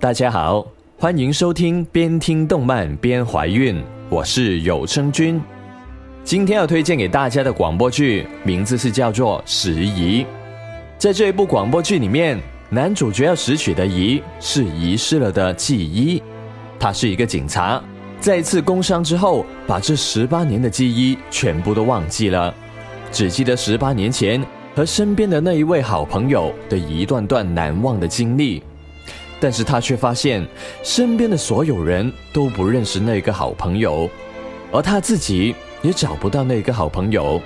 大家好，欢迎收听边听动漫边怀孕，我是有声君。今天要推荐给大家的广播剧名字是叫做《拾遗》。在这一部广播剧里面，男主角要拾取的遗是遗失了的记忆。他是一个警察，在一次工伤之后，把这十八年的记忆全部都忘记了，只记得十八年前和身边的那一位好朋友的一段段难忘的经历。但是他却发现，身边的所有人都不认识那个好朋友，而他自己也找不到那个好朋友。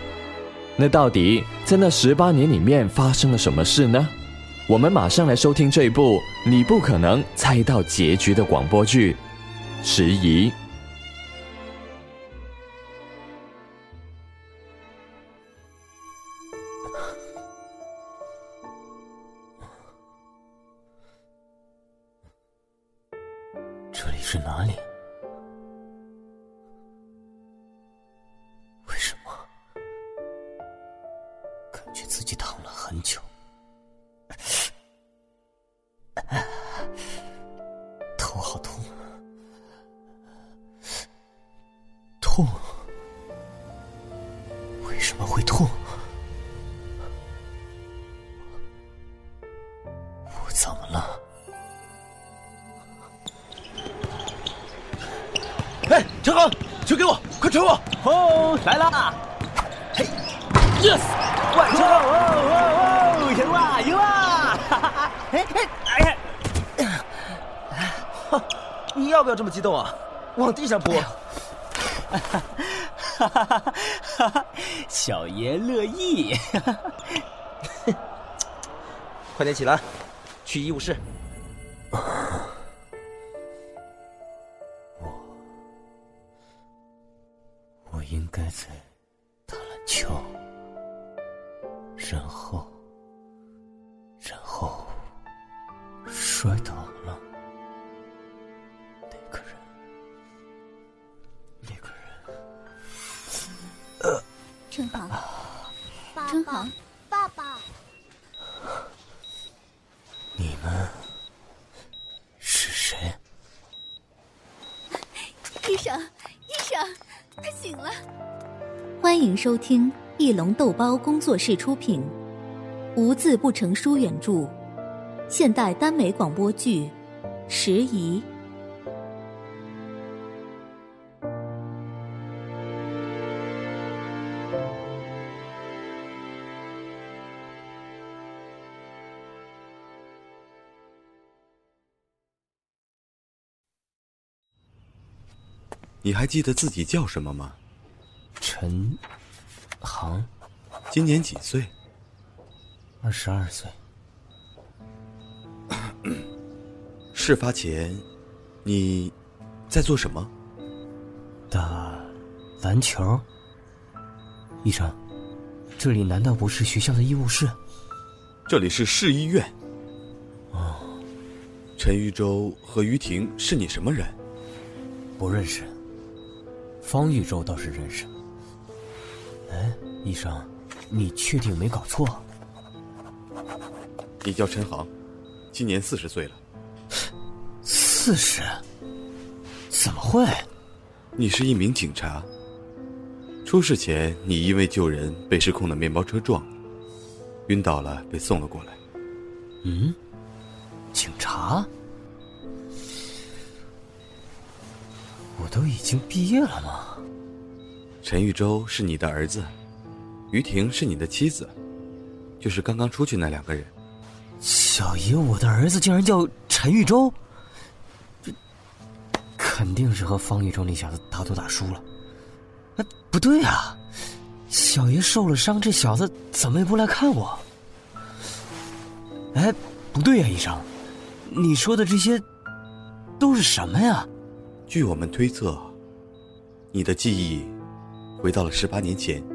那到底在那十八年里面发生了什么事呢？我们马上来收听这一部你不可能猜到结局的广播剧《迟疑》。是哪里？哎哎哎哈，你要不要这么激动啊？往地上扑！哈哈哈哈哈！小爷乐意。快点起来，去医务室。了。欢迎收听翼龙豆包工作室出品，无字不成书原著，现代耽美广播剧《时宜》。你还记得自己叫什么吗？陈航，今年几岁？二十二岁。事发前，你在做什么？打篮球。医生，这里难道不是学校的医务室？这里是市医院。哦，陈玉洲和于婷是你什么人？不认识。方玉洲倒是认识。哎，医生，你确定没搞错？你叫陈航，今年四十岁了。四十？怎么会？你是一名警察。出事前，你因为救人被失控的面包车撞，晕倒了，被送了过来。嗯，警察？我都已经毕业了吗？陈玉洲是你的儿子，于婷是你的妻子，就是刚刚出去那两个人。小爷，我的儿子竟然叫陈玉洲，这肯定是和方玉洲那小子打赌打输了。哎，不对啊，小爷受了伤，这小子怎么也不来看我？哎，不对呀，医生，你说的这些都是什么呀？据我们推测，你的记忆回到了十八年前。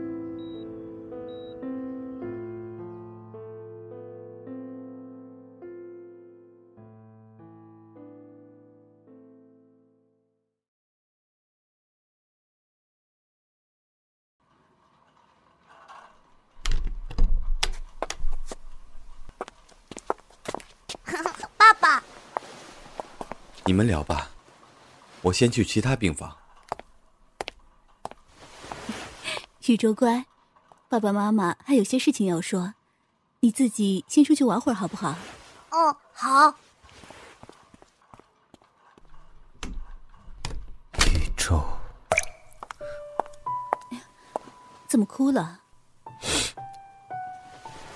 爸爸，你们聊吧，我先去其他病房。玉州乖，爸爸妈妈还有些事情要说，你自己先出去玩会儿好不好？哦，好。宇宙，怎么哭了？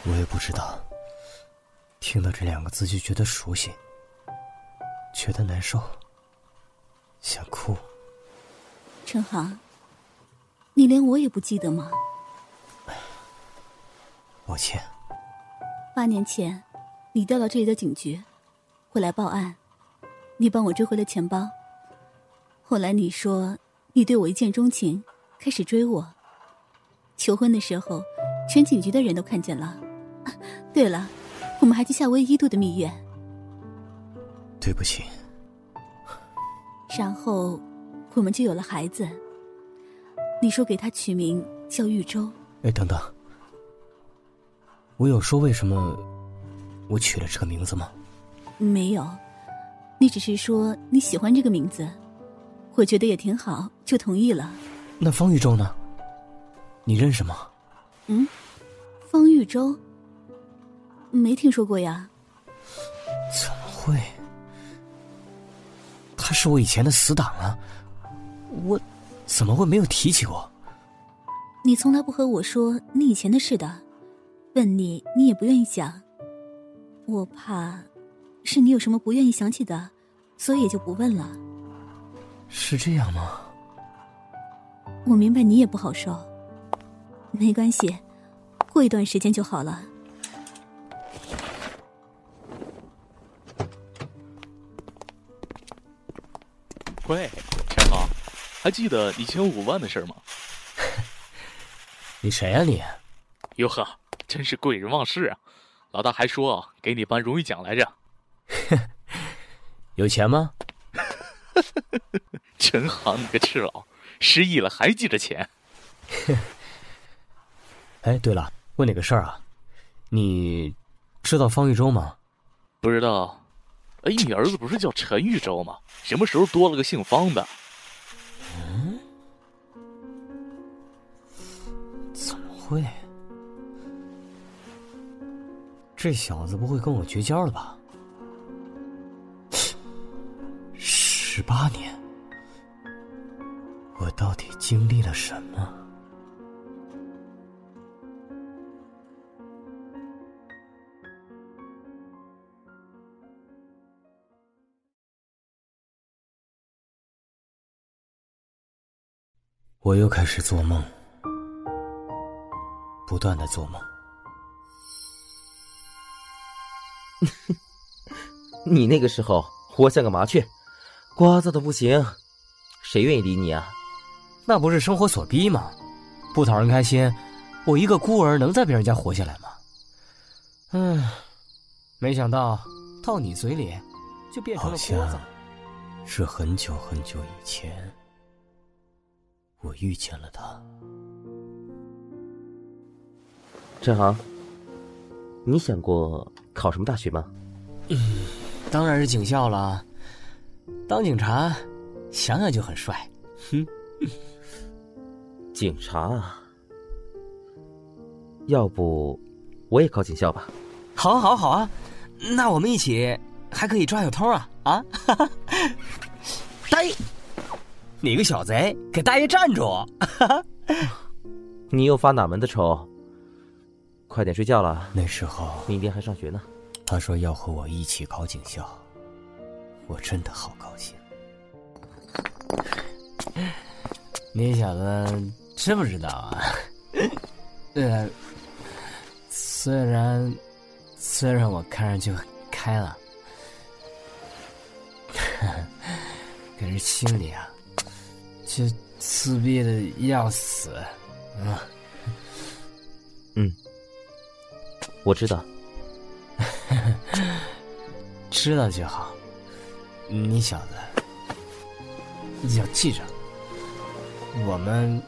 我也不知道。听到这两个字就觉得熟悉，觉得难受，想哭。陈航，你连我也不记得吗？抱歉。八年前，你调到这里的警局，回来报案，你帮我追回了钱包。后来你说你对我一见钟情，开始追我。求婚的时候，全警局的人都看见了。对了。我们还去夏威夷度的蜜月。对不起。然后，我们就有了孩子。你说给他取名叫玉州。哎，等等，我有说为什么我取了这个名字吗？没有，你只是说你喜欢这个名字，我觉得也挺好，就同意了。那方玉州呢？你认识吗？嗯，方玉州。没听说过呀？怎么会？他是我以前的死党啊！我怎么会没有提起过？你从来不和我说你以前的事的，问你你也不愿意讲。我怕是你有什么不愿意想起的，所以也就不问了。是这样吗？我明白你也不好受，没关系，过一段时间就好了。喂，还记得你欠我五万的事吗？你谁呀你？哟呵，真是贵人忘事啊！老大还说给你颁荣誉奖来着。有钱吗？陈航，你个赤佬，失忆了还记着钱？哎，对了，问你个事儿啊，你知道方玉洲吗？不知道。哎，你儿子不是叫陈玉洲吗？什么时候多了个姓方的？会？这小子不会跟我绝交了吧？十八年，我到底经历了什么？我又开始做梦，不断的做梦。你那个时候活像个麻雀，聒噪的不行，谁愿意理你啊？那不是生活所逼吗？不讨人开心，我一个孤儿能在别人家活下来吗？唉，没想到到你嘴里就变成了聒噪。是很久很久以前。我遇见了他，陈航，你想过考什么大学吗？嗯，当然是警校了。当警察，想想就很帅。哼，警察啊，要不我也考警校吧？好啊，好啊，好啊！那我们一起还可以抓小偷啊！啊，呆。你个小贼，给大爷站住！你又发哪门子愁？快点睡觉了。那时候，明天还上学呢。他说要和我一起考警校，我真的好高兴。你小子知不知道啊？呃，虽然虽然我看上去很开朗，可是心里啊。却自闭的要死，啊！嗯，我知道，知道就好。你小子要记着，我们，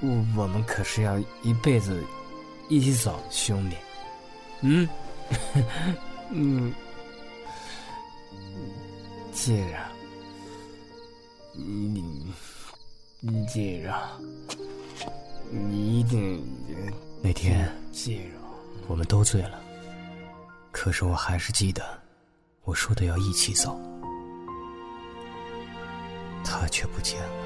我我们可是要一辈子一起走的，兄弟。嗯，嗯。记着，你，你接着，你一定。那天，我们都醉了，可是我还是记得，我说的要一起走，他却不见了。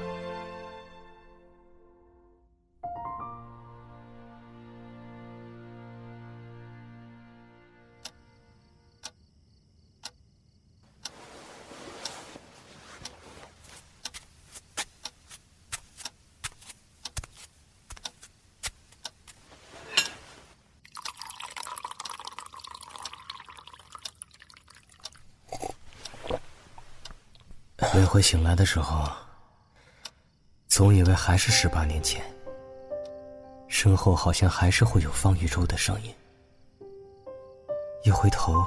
每回醒来的时候，总以为还是十八年前，身后好像还是会有方玉洲的声音。一回头，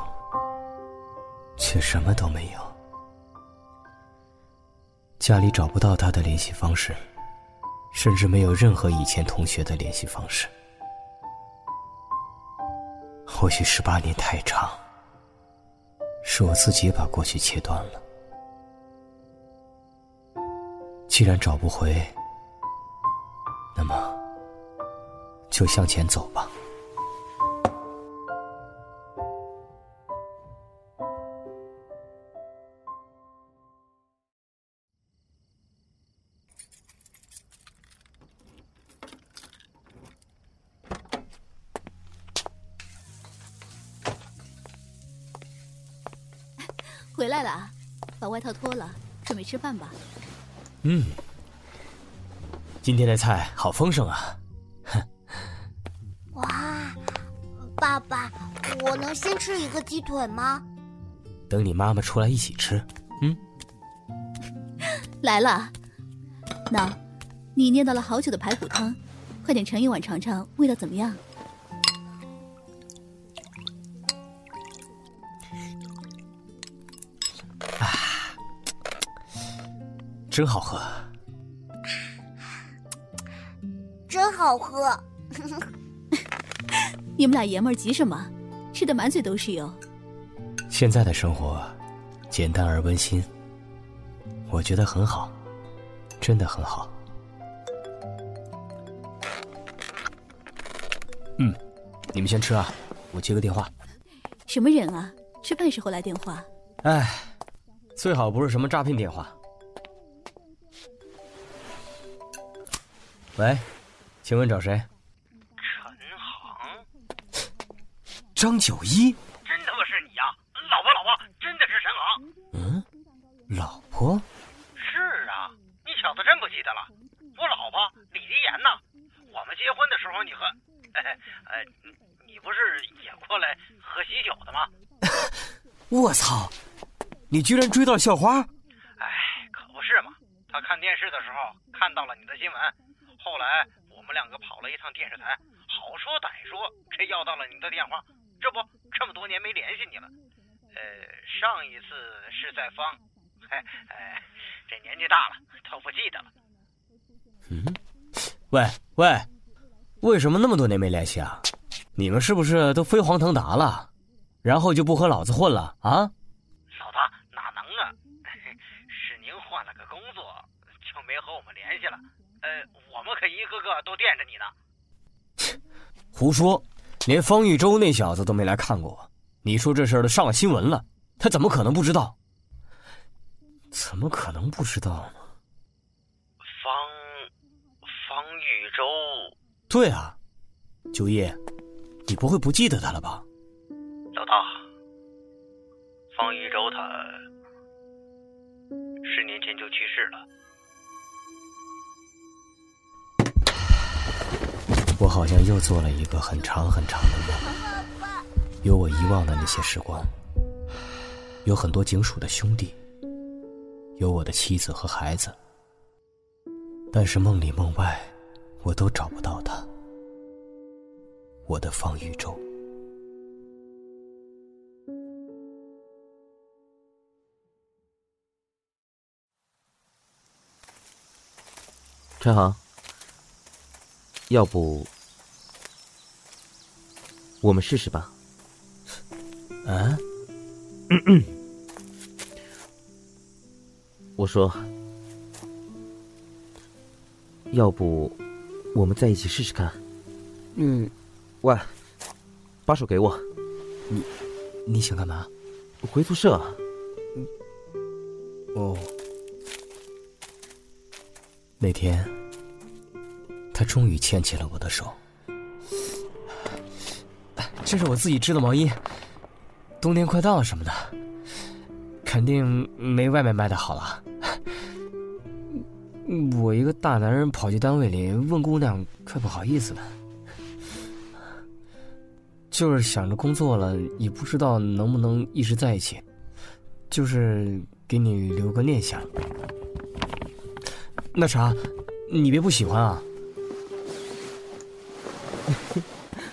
却什么都没有。家里找不到他的联系方式，甚至没有任何以前同学的联系方式。或许十八年太长，是我自己把过去切断了。既然找不回，那么就向前走吧。回来了啊，把外套脱了，准备吃饭吧。嗯，今天的菜好丰盛啊！哼 哇，爸爸，我能先吃一个鸡腿吗？等你妈妈出来一起吃。嗯，来了。那，你念叨了好久的排骨汤，快点盛一碗尝尝，味道怎么样？真好喝，真好喝。你们俩爷们儿急什么？吃的满嘴都是油。现在的生活简单而温馨，我觉得很好，真的很好。嗯，你们先吃啊，我接个电话。什么人啊？吃饭时候来电话？哎，最好不是什么诈骗电话。喂，请问找谁？陈航，张九一，真他妈是你呀！老婆，老婆，真的是陈航。嗯，老婆？是啊，你小子真不记得了？我老婆李丽妍呢？我们结婚的时候，你和，呃，你不是也过来喝喜酒的吗？我操！你居然追到校花？哎，可不是嘛！他看电视的时候看到了你的新闻。后来我们两个跑了一趟电视台，好说歹说，这要到了你的电话。这不，这么多年没联系你了。呃，上一次是在方，哎哎，这年纪大了都不记得了。嗯，喂喂，为什么那么多年没联系啊？你们是不是都飞黄腾达了，然后就不和老子混了啊？老大哪能啊？是您换了个工作，就没和我们联系了。呃，我们可一个个都惦着你呢。胡说，连方玉洲那小子都没来看过我。你说这事儿都上了新闻了，他怎么可能不知道？怎么可能不知道呢？方方玉洲。对啊，九一，你不会不记得他了吧？老大，方一洲他十年前就去世了。我好像又做了一个很长很长的梦，有我遗忘的那些时光，有很多警署的兄弟，有我的妻子和孩子，但是梦里梦外，我都找不到他，我的方宇宙。陈航。要不，我们试试吧。啊？我说，要不我们在一起试试看？嗯，喂，把手给我。你你想干嘛？回宿舍。哦。那天，他终于牵起了我的手。这是我自己织的毛衣，冬天快到了什么的，肯定没外面卖的好了。我一个大男人跑去单位里问姑娘，怪不好意思了。就是想着工作了，也不知道能不能一直在一起，就是给你留个念想。那啥，你别不喜欢啊？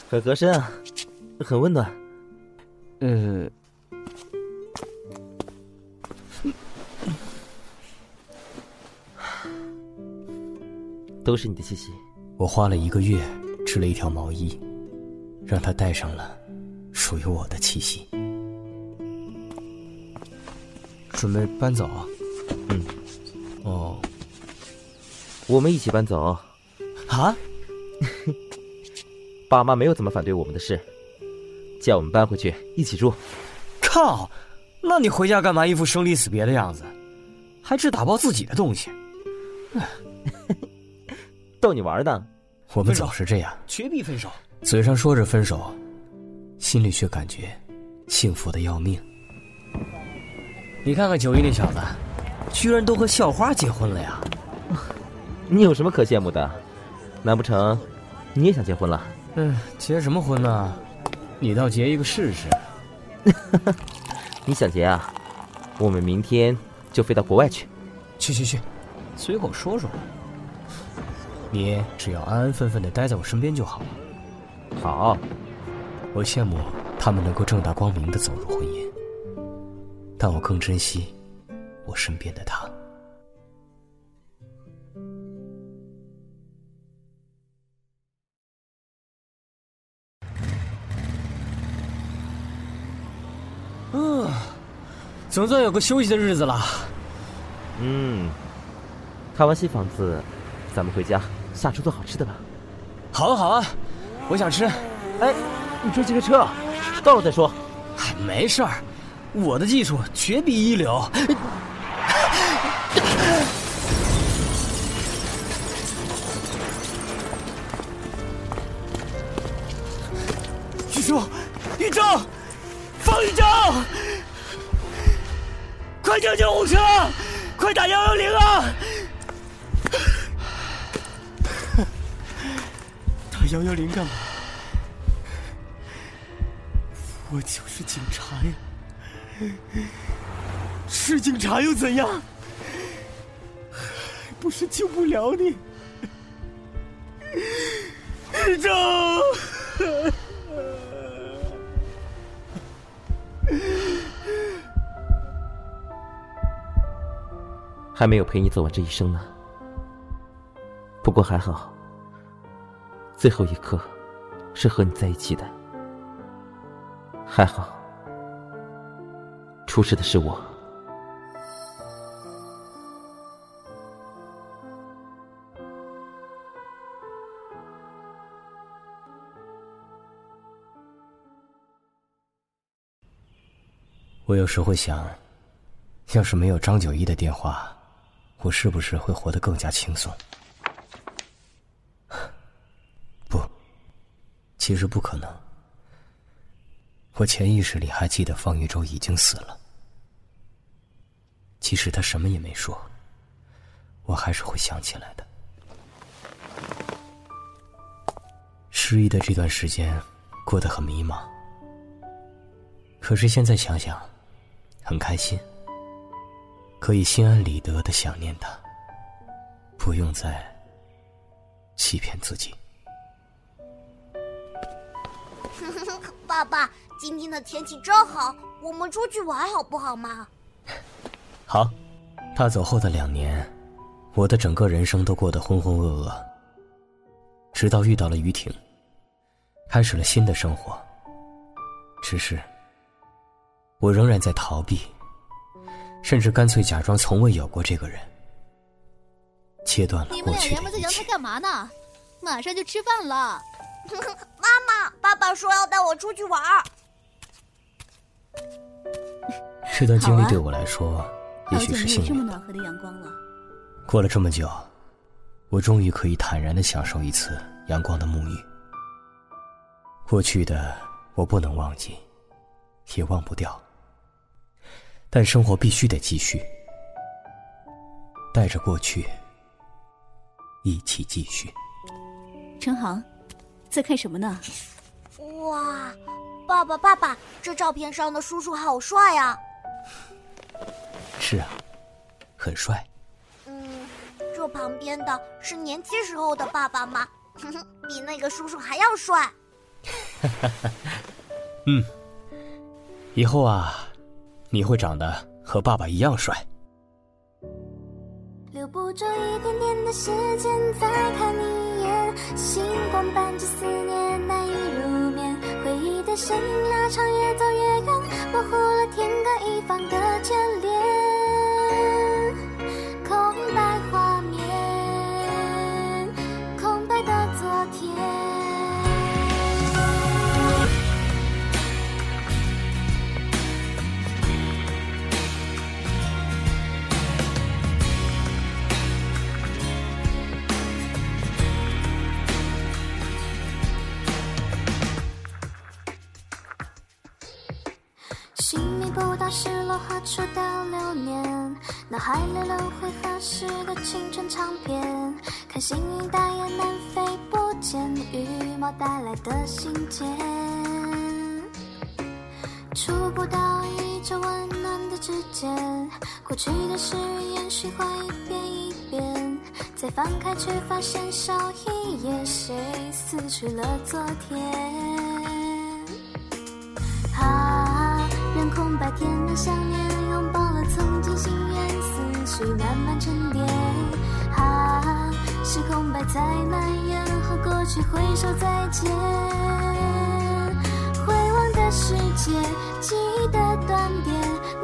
很合身啊，很温暖。呃，都是你的气息。我花了一个月织了一条毛衣，让它带上了属于我的气息。准备搬走？嗯。哦。我们一起搬走，啊？爸妈没有怎么反对我们的事，叫我们搬回去一起住。靠！那你回家干嘛？一副生离死别的样子，还只打包自己的东西。逗你玩的。我们总是这样，绝逼分手。嘴上说着分手，心里却感觉幸福的要命。你看看九一那小子，居然都和校花结婚了呀！你有什么可羡慕的？难不成你也想结婚了？嗯，结什么婚呢？你倒结一个试试。你想结啊？我们明天就飞到国外去。去去去，随口说说。你只要安安分分的待在我身边就好。好，我羡慕他们能够正大光明的走入婚姻，但我更珍惜我身边的他。嗯，总算有个休息的日子了。嗯，看完新房子，咱们回家下厨做好吃的吧。好啊，好啊，我想吃。哎，你追这个车，到了再说。没事儿，我的技术绝逼一流。宇宙，宇宙。方宇宙，快叫救护车！快打幺幺零啊！幺幺零干嘛？我就是警察呀！是警察又怎样？不是救不了你，宇宙。还没有陪你走完这一生呢。不过还好，最后一刻是和你在一起的。还好，出事的是我。我有时会想，要是没有张九一的电话。我是不是会活得更加轻松？其实不可能。我潜意识里还记得方玉洲已经死了，即使他什么也没说，我还是会想起来的。失忆的这段时间过得很迷茫，可是现在想想，很开心。可以心安理得的想念他，不用再欺骗自己。爸爸，今天的天气真好，我们出去玩好不好嘛？好。他走后的两年，我的整个人生都过得浑浑噩噩。直到遇到了于婷，开始了新的生活。只是，我仍然在逃避。甚至干脆假装从未有过这个人，切断了你们过去俩爷们在。阳台干嘛呢？马上就吃饭了。妈妈，爸爸说要带我出去玩儿。这段经历对我来说，也好久许是没有这么幸运。暖和的阳光了。过了这么久，我终于可以坦然的享受一次阳光的沐浴。过去的我不能忘记，也忘不掉。但生活必须得继续，带着过去一起继续。陈航，在看什么呢？哇，爸爸，爸爸，这照片上的叔叔好帅啊！是啊，很帅。嗯，这旁边的是年轻时候的爸爸吗？哼哼，比那个叔叔还要帅。嗯，以后啊，你会长得和爸爸一样帅。留不住一点点的时间再看你星光伴着思念难以入眠，回忆的线拉长越走越远，模糊了天各一方的眷恋，寻觅不到失落何处的流年，脑海里轮回何时的青春唱片，看星云大雁南飞不见羽毛带来的信件，触不到一直温暖的指尖，过去的誓言循环一遍一遍，再翻开却发现少一页，谁撕去了昨天？白填满想念，拥抱了曾经心愿，思绪慢慢沉淀。啊，是空白在蔓延，和过去挥手再见。回望的世界，记忆的断点，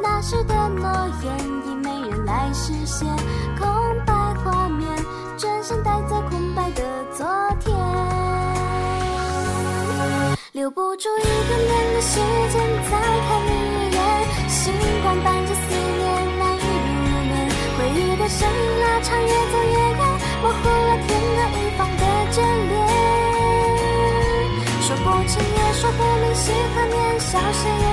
那时的诺言已没人来实现。空白画面，转身带在空白的昨天。留不住一点点的时间再看你星光伴着思念难以入眠，回忆的声音拉长越走越远，模糊了天各一方的眷恋。说不清也说不明喜和念，消失也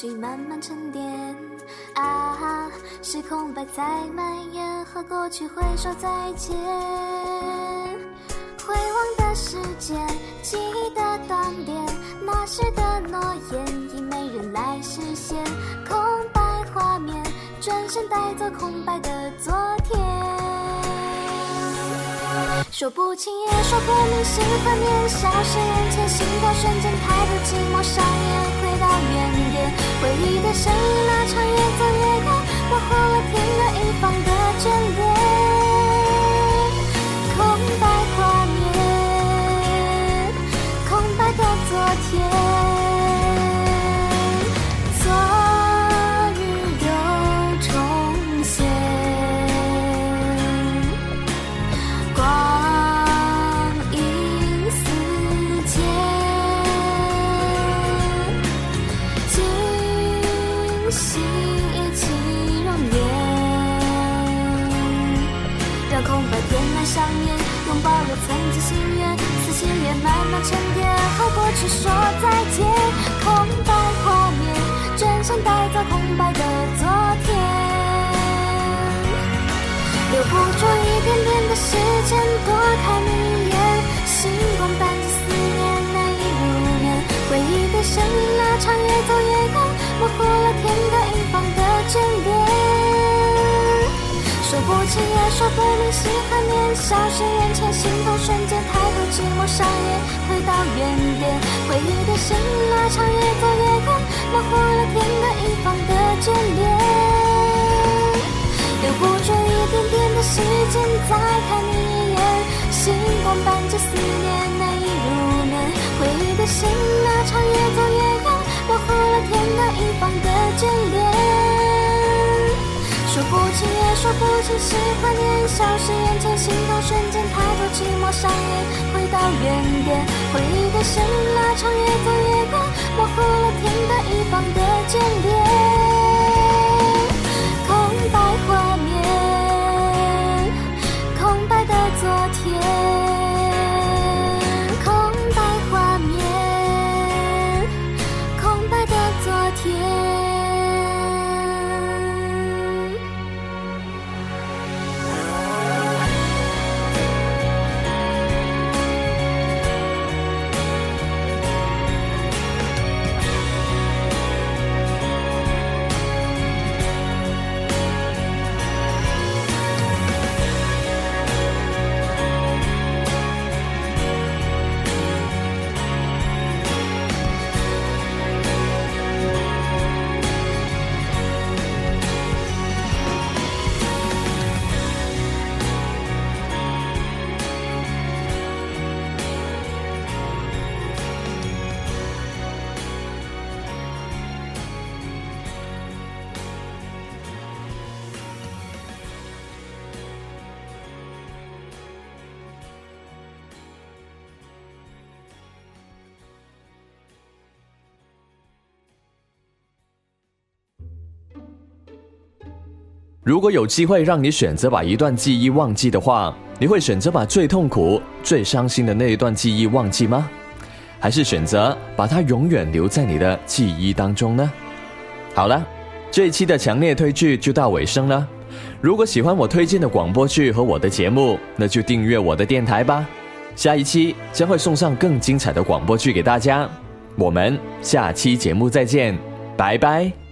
绪慢慢沉淀。啊，是空白在蔓延，和过去挥手再见。回望的时间，记忆的断点，那时的诺言已没人来实现。空白画面，转身带走空白的昨天。说不清也说不明，喜和念消失眼前，心跳瞬间太多寂寞上演，回到原点，回忆的声音拉长越走越远，模糊了天各一方的眷恋。空白画面，空白的昨天，也慢慢沉淀，和过去说再见。空白画面，转身带走空白的昨天。留不住一点点的时间，多看你一眼，星光伴着思念难以入眠，回忆的声音拉长越走越远，模糊了天各一方的眷恋。说不清也说不明，喜和念消失眼前，心头瞬间抬头寂寂寞上演，回到原点。回忆的线拉长，越走越远，模糊了天各一方的眷恋。留不住一点点的时间，再看你一眼，星光伴着思念，难以入眠。回忆的线拉长，越走越远，模糊了天各一方的眷恋。不清也说不清是怀念，消失眼前，心动瞬间，太多寂寞上演，回到原点，回忆的线拉长，越走越远，模糊了天各一方的眷恋，如果有机会让你选择把一段记忆忘记的话，你会选择把最痛苦、最伤心的那一段记忆忘记吗？还是选择把它永远留在你的记忆当中呢？好了，这一期的强烈推剧就到尾声了。如果喜欢我推荐的广播剧和我的节目，那就订阅我的电台吧。下一期将会送上更精彩的广播剧给大家。我们下期节目再见，拜拜。